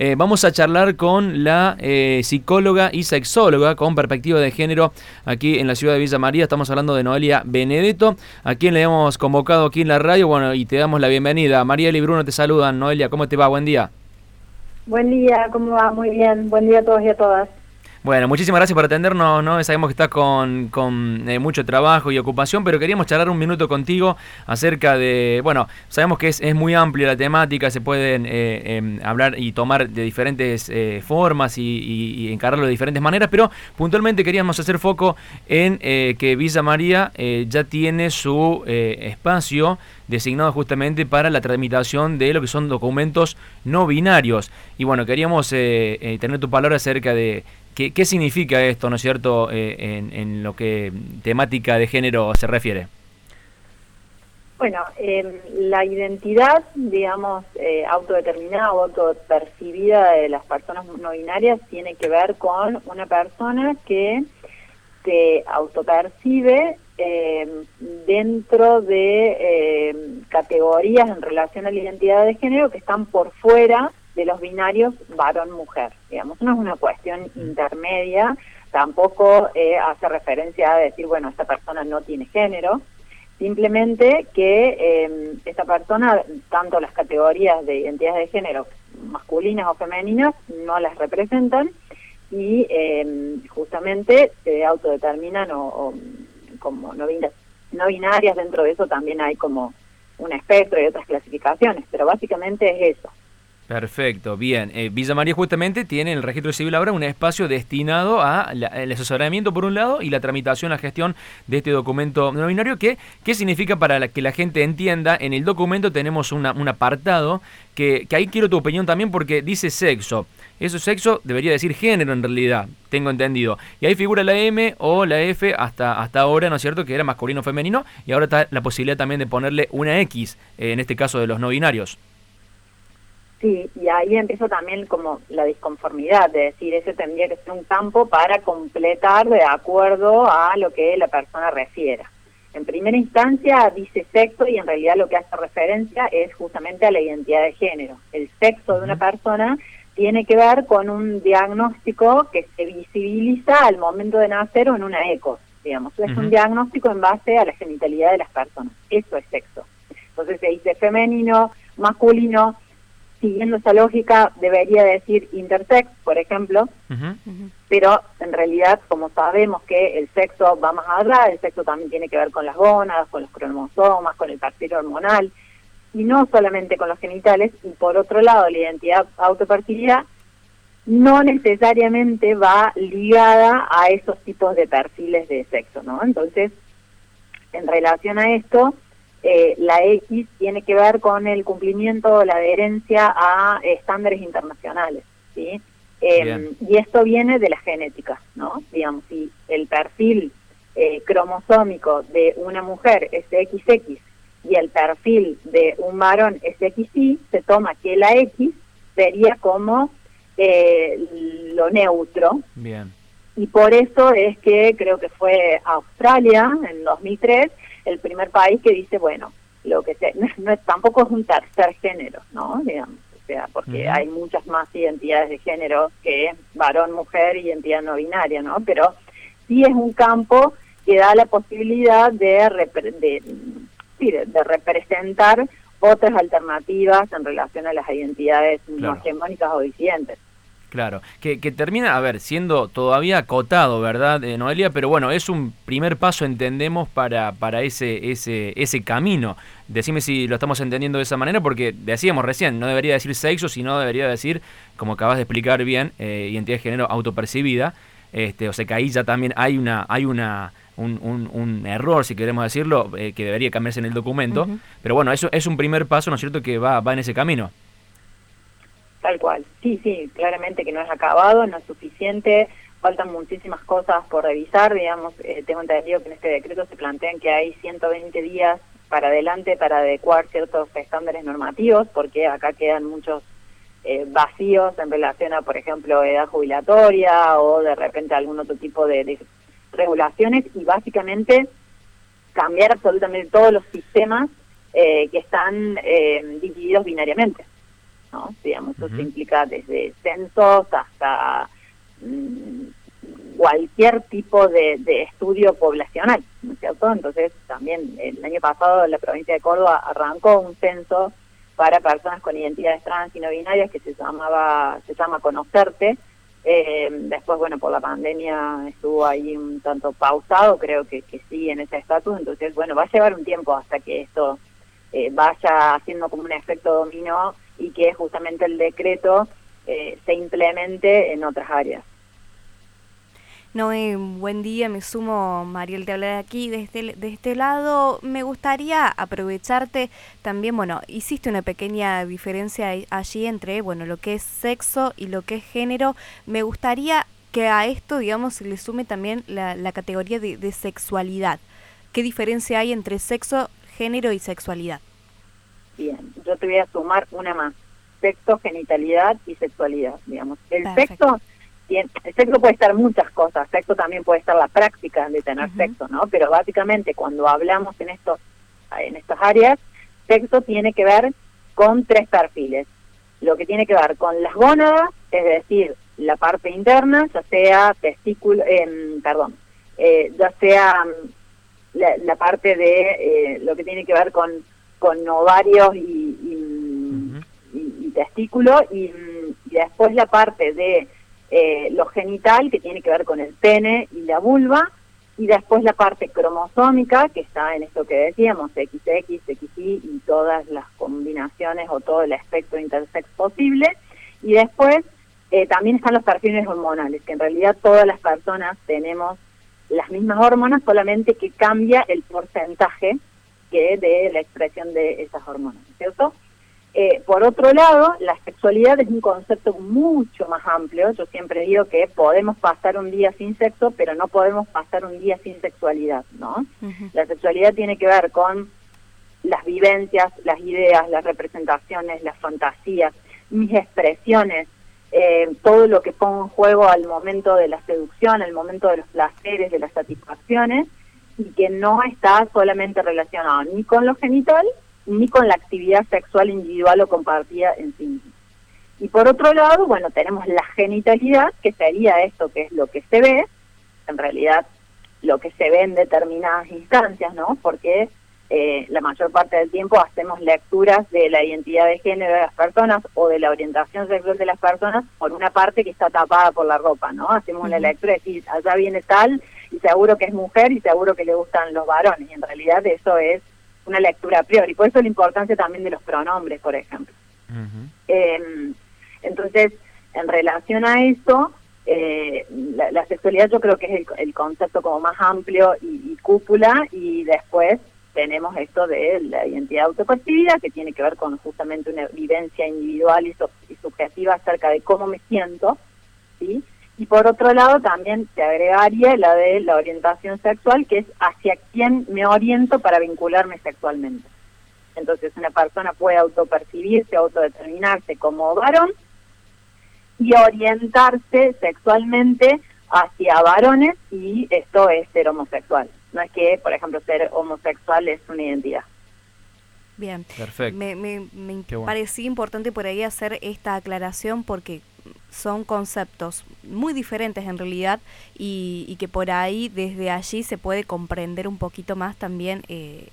Eh, vamos a charlar con la eh, psicóloga y sexóloga con perspectiva de género aquí en la ciudad de Villa María. Estamos hablando de Noelia Benedetto, a quien le hemos convocado aquí en la radio. Bueno, y te damos la bienvenida. María y Bruno te saludan. Noelia, ¿cómo te va? Buen día. Buen día, ¿cómo va? Muy bien. Buen día a todos y a todas. Bueno, muchísimas gracias por atendernos, ¿no? Sabemos que estás con, eh, mucho trabajo y ocupación, pero queríamos charlar un minuto contigo acerca de, bueno, sabemos que es, muy amplia la temática, se pueden eh, em, hablar y tomar de diferentes eh, formas y, encararlo de diferentes maneras, pero puntualmente queríamos hacer foco en que Villa María ya tiene su espacio designado justamente para la tramitación de lo que son documentos no binarios. Y bueno, queríamos tener tu palabra acerca de ¿Qué, significa esto, no es cierto, eh, en, lo que temática de género se refiere? Bueno, em, la identidad, digamos, eh, autodeterminada o autopercibida de las personas no binarias tiene que ver con una persona que se autopercibe em, dentro de em, categorías en relación a la identidad de género que están por fuera de los binarios varón-mujer. Digamos, no es una cuestión intermedia, tampoco eh, hace referencia a decir, bueno, esta persona no tiene género, simplemente que em, esta persona, tanto las categorías de identidades de género masculinas o femeninas, no las representan y em, justamente se autodeterminan o, como no, no binarias, dentro de eso también hay como un espectro y otras clasificaciones, pero básicamente es eso. Perfecto, bien. Eh, Villa María justamente tiene en el registro civil ahora un espacio destinado al asesoramiento por un lado y la tramitación, la gestión de este documento no binario. Que, ¿Qué significa para que la gente entienda? En el documento tenemos un apartado que, que, ahí quiero tu opinión también porque dice sexo. Eso sexo debería decir género en realidad, tengo entendido. Y ahí figura la M o la F hasta, hasta ahora, ¿no es cierto? Que era masculino o femenino. Y ahora está la posibilidad también de ponerle una X, eh, en este caso de los no binarios. Sí, y ahí empieza también como la disconformidad, de decir, ese tendría que ser un campo para completar de acuerdo a lo que la persona refiera. En primera instancia dice sexo y en realidad lo que hace referencia es justamente a la identidad de género. El sexo de una persona tiene que ver con un diagnóstico que se visibiliza al momento de nacer o en una eco, digamos. Es un diagnóstico en base a la genitalidad de las personas. Eso es sexo. Entonces se dice femenino, masculino, siguiendo esa lógica, debería decir intersex, por ejemplo, pero en realidad, como sabemos que el sexo va más allá, el sexo también tiene que ver con las gónadas, con los cromosomas, con el perfil hormonal, y no solamente con los genitales, y por otro lado, la identidad autopercibida no necesariamente va ligada a esos tipos de perfiles de sexo, ¿no? Entonces, en relación a esto, eh, la X tiene que ver con el cumplimiento o la adherencia a estándares internacionales, ¿sí? Em, y esto viene de la genética, ¿no? Digamos, si el perfil eh, cromosómico de una mujer es XX y el perfil de un varón es XY, se toma que la X sería como eh, lo neutro. Bien. Y por eso es que creo que fue Australia en 2003 el primer país que dice, bueno, lo que sea, no, tampoco es un tercer género, ¿no? Digamos, o sea, porque hay muchas más identidades de género que varón, mujer y identidad no binaria, ¿no? Pero sí es un campo que da la posibilidad de, de, de, representar otras alternativas en relación a las identidades no hegemónicas o disidentes. Claro, que, que, termina, a ver, siendo todavía acotado, ¿verdad, eh, Noelia? Pero bueno, es un primer paso, entendemos, para, para ese, ese, ese camino. Decime si lo estamos entendiendo de esa manera, porque decíamos recién, no debería decir sexo, sino debería decir, como acabas de explicar bien, eh, identidad de género autopercibida. Este, o sea que ahí ya también hay una, hay una, un, un, error, si queremos decirlo, eh, que debería cambiarse en el documento. Pero bueno, eso es un primer paso, ¿no es cierto?, que va, va en ese camino. Tal cual. Sí, sí, claramente que no es acabado, no es suficiente, faltan muchísimas cosas por revisar, digamos, eh, tengo entendido que en este decreto se plantean que hay 120 días para adelante para adecuar ciertos estándares normativos, porque acá quedan muchos eh, vacíos en relación a, por ejemplo, edad jubilatoria o de repente algún otro tipo de, regulaciones y básicamente cambiar absolutamente todos los sistemas eh, que están divididos binariamente. ¿No? Digamos, eso implica desde censos hasta mm, cualquier tipo de, de, estudio poblacional, ¿no es cierto? Entonces, también el año pasado la provincia de Córdoba arrancó un censo para personas con identidades trans y no binarias que se llamaba se llama Conocerte. Eh, después, bueno, por la pandemia estuvo ahí un tanto pausado, creo que, que sigue en ese estatus, entonces, bueno, va a llevar un tiempo hasta que esto eh, vaya haciendo como un efecto dominó y que justamente el decreto eh, se implemente en otras áreas. Noé, buen día, me sumo, Mariel, te habla de aquí, de este, de este lado. Me gustaría aprovecharte también, bueno, hiciste una pequeña diferencia allí entre, bueno, lo que es sexo y lo que es género. Me gustaría que a esto, digamos, se le sume también la, la categoría de, de sexualidad. ¿Qué diferencia hay entre sexo, género y sexualidad? Bien, yo te voy a sumar una más. Sexo, genitalidad y sexualidad, digamos. El sexo el sexo puede estar muchas cosas, sexo también puede estar la práctica de tener sexo, ¿no? Pero básicamente cuando hablamos en estos en estas áreas, sexo tiene que ver con tres perfiles. Lo que tiene que ver con las gónadas, es decir, la parte interna, ya sea testículo, eh, perdón, eh, ya sea mm, la, parte de eh, lo que tiene que ver con, con ovarios y, y, y, testículo, y después la parte de eh, lo genital, que tiene que ver con el pene y la vulva, y después la parte cromosómica, que está en esto que decíamos, XX, XY y todas las combinaciones o todo el espectro intersex posible, y después eh, también están los perfiles hormonales, que en realidad todas las personas tenemos las mismas hormonas, solamente que cambia el porcentaje que de la expresión de esas hormonas, ¿cierto? Eh, por otro lado, la sexualidad es un concepto mucho más amplio. Yo siempre digo que podemos pasar un día sin sexo, pero no podemos pasar un día sin sexualidad, ¿no? La sexualidad tiene que ver con las vivencias, las ideas, las representaciones, las fantasías, mis expresiones, eh, todo lo que pongo en juego al momento de la seducción, al momento de los placeres, de las satisfacciones, y que no está solamente relacionado ni con lo genital ni con la actividad sexual individual o compartida en sí misma. Y por otro lado, bueno, tenemos la genitalidad, que sería esto que es lo que se ve, en realidad lo que se ve en determinadas instancias, ¿no? Porque eh, la mayor parte del tiempo hacemos lecturas de la identidad de género de las personas o de la orientación sexual de las personas por una parte que está tapada por la ropa, ¿no? Hacemos la lectura de decir, allá viene tal y seguro que es mujer y seguro que le gustan los varones. Y en realidad eso es una lectura a priori. Por eso la importancia también de los pronombres, por ejemplo. Em, entonces, en relación a eso, eh, la, sexualidad yo creo que es el, concepto como más amplio y, cúpula, y después tenemos esto de la identidad autopercibida, que tiene que ver con justamente una vivencia individual y, y subjetiva acerca de cómo me siento, ¿sí? Y por otro lado también se agregaría la de la orientación sexual, que es hacia quién me oriento para vincularme sexualmente. Entonces una persona puede autopercibirse, autodeterminarse como varón y orientarse sexualmente hacia varones y esto es ser homosexual. No es que, por ejemplo, ser homosexual es una identidad. Bien, Perfecto. me, me, me parecía importante por ahí hacer esta aclaración porque son conceptos muy diferentes en realidad y, que por ahí desde allí se puede comprender un poquito más también eh,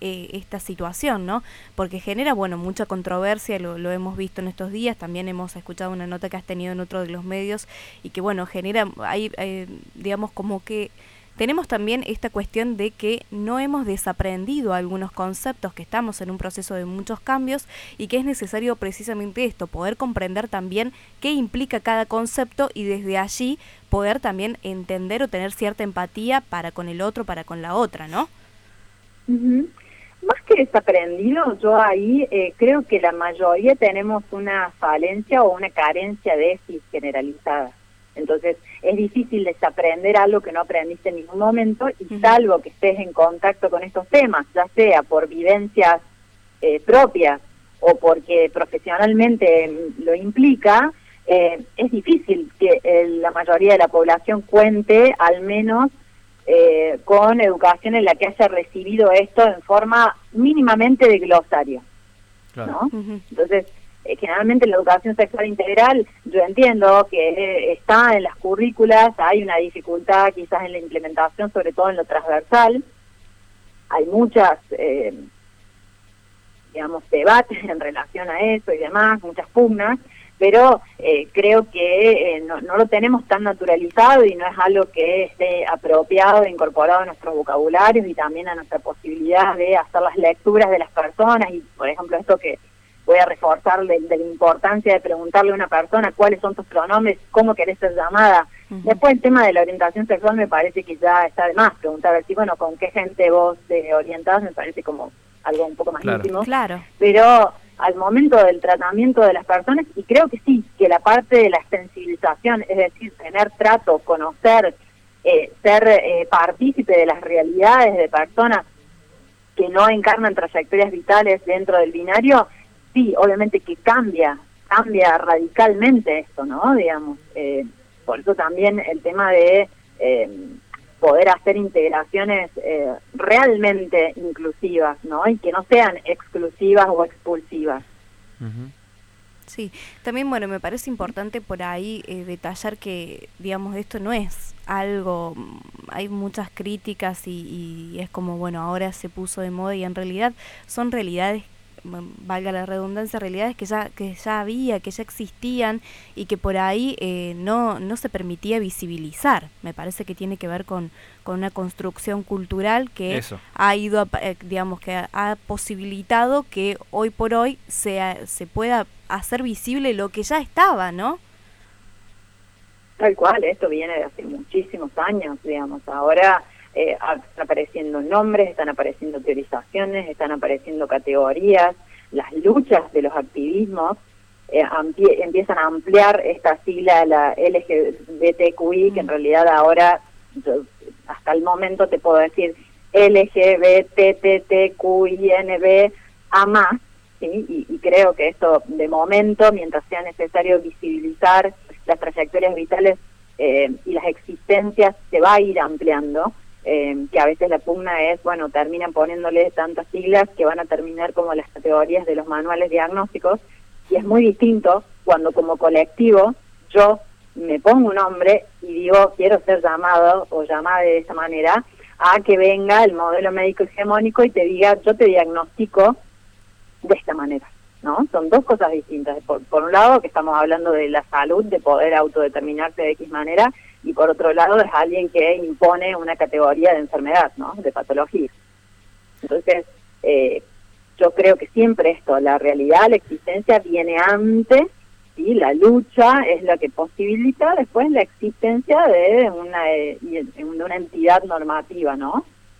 eh, esta situación, ¿no? Porque genera, bueno, mucha controversia, lo, lo, hemos visto en estos días, también hemos escuchado una nota que has tenido en otro de los medios y que, bueno, genera, hay, eh, digamos, como que tenemos también esta cuestión de que no hemos desaprendido algunos conceptos, que estamos en un proceso de muchos cambios y que es necesario precisamente esto, poder comprender también qué implica cada concepto y desde allí poder también entender o tener cierta empatía para con el otro, para con la otra, ¿no? Más que desaprendido, yo ahí eh, creo que la mayoría tenemos una falencia o una carencia de cis generalizada. Entonces es difícil desaprender algo que no aprendiste en ningún momento y salvo que estés en contacto con estos temas, ya sea por vivencias eh, propias o porque profesionalmente lo implica, eh, es difícil que la mayoría de la población cuente al menos eh, con educación en la que haya recibido esto en forma mínimamente de glosario. ¿no? Entonces, eh, generalmente la educación sexual integral, yo entiendo que está en las currículas, hay una dificultad quizás en la implementación, sobre todo en lo transversal, hay muchas, eh, digamos, debates en relación a eso y demás, muchas pugnas, pero eh, creo que no, no, lo tenemos tan naturalizado y no es algo que esté apropiado e incorporado a nuestros vocabularios y también a nuestra posibilidad de hacer las lecturas de las personas y, por ejemplo, esto que voy a reforzar de, la importancia de preguntarle a una persona cuáles son tus pronombres, cómo querés ser llamada. Después el tema de la orientación sexual me parece que ya está de más preguntar, si bueno, con qué gente vos te orientás, me parece como algo un poco más íntimo. Claro. Pero al momento del tratamiento de las personas, y creo que sí, que la parte de la sensibilización, es decir, tener trato, conocer, eh, ser eh, partícipe de las realidades de personas que no encarnan trayectorias vitales dentro del binario, sí, obviamente que cambia, cambia radicalmente esto, ¿no? Digamos, eh, por eso también el tema de eh, poder hacer integraciones eh, realmente inclusivas, ¿no? Y que no sean exclusivas o expulsivas. Sí, también bueno, me parece importante por ahí detallar que, digamos, esto no es algo, hay muchas críticas y, y, es como, bueno, ahora se puso de moda y en realidad son realidades valga la redundancia, realidades que ya, que ya había, que ya existían y que por ahí eh, no, no se permitía visibilizar. Me parece que tiene que ver con, con una construcción cultural que ha ido, eh, digamos, que ha, posibilitado que hoy por hoy sea, se pueda hacer visible lo que ya estaba, ¿no? Tal cual, esto viene de hace muchísimos años, digamos. Ahora eh, están apareciendo nombres, están apareciendo teorizaciones, están apareciendo categorías, las luchas de los activismos eh, empiezan a ampliar esta sigla, la LGBTQI, que en realidad ahora, hasta el momento te puedo decir LGBTTQINB a más, ¿sí? y, creo que esto de momento, mientras sea necesario visibilizar las trayectorias vitales eh, y las existencias, se va a ir ampliando. Eh, que a veces la pugna es, bueno, terminan poniéndole tantas siglas que van a terminar como las categorías de los manuales diagnósticos, y es muy distinto cuando como colectivo yo me pongo un nombre y digo quiero ser llamado o llamada de esa manera, a que venga el modelo médico hegemónico y te diga yo te diagnostico de esta manera. ¿no? Son dos cosas distintas. Por, por un lado, que estamos hablando de la salud, de poder autodeterminarse de X manera, y por otro lado es alguien que impone una categoría de enfermedad, ¿no? De patología. Entonces, eh, yo creo que siempre esto, la realidad, la existencia viene antes y la lucha es la que posibilita después la existencia de una, de una entidad normativa, ¿no?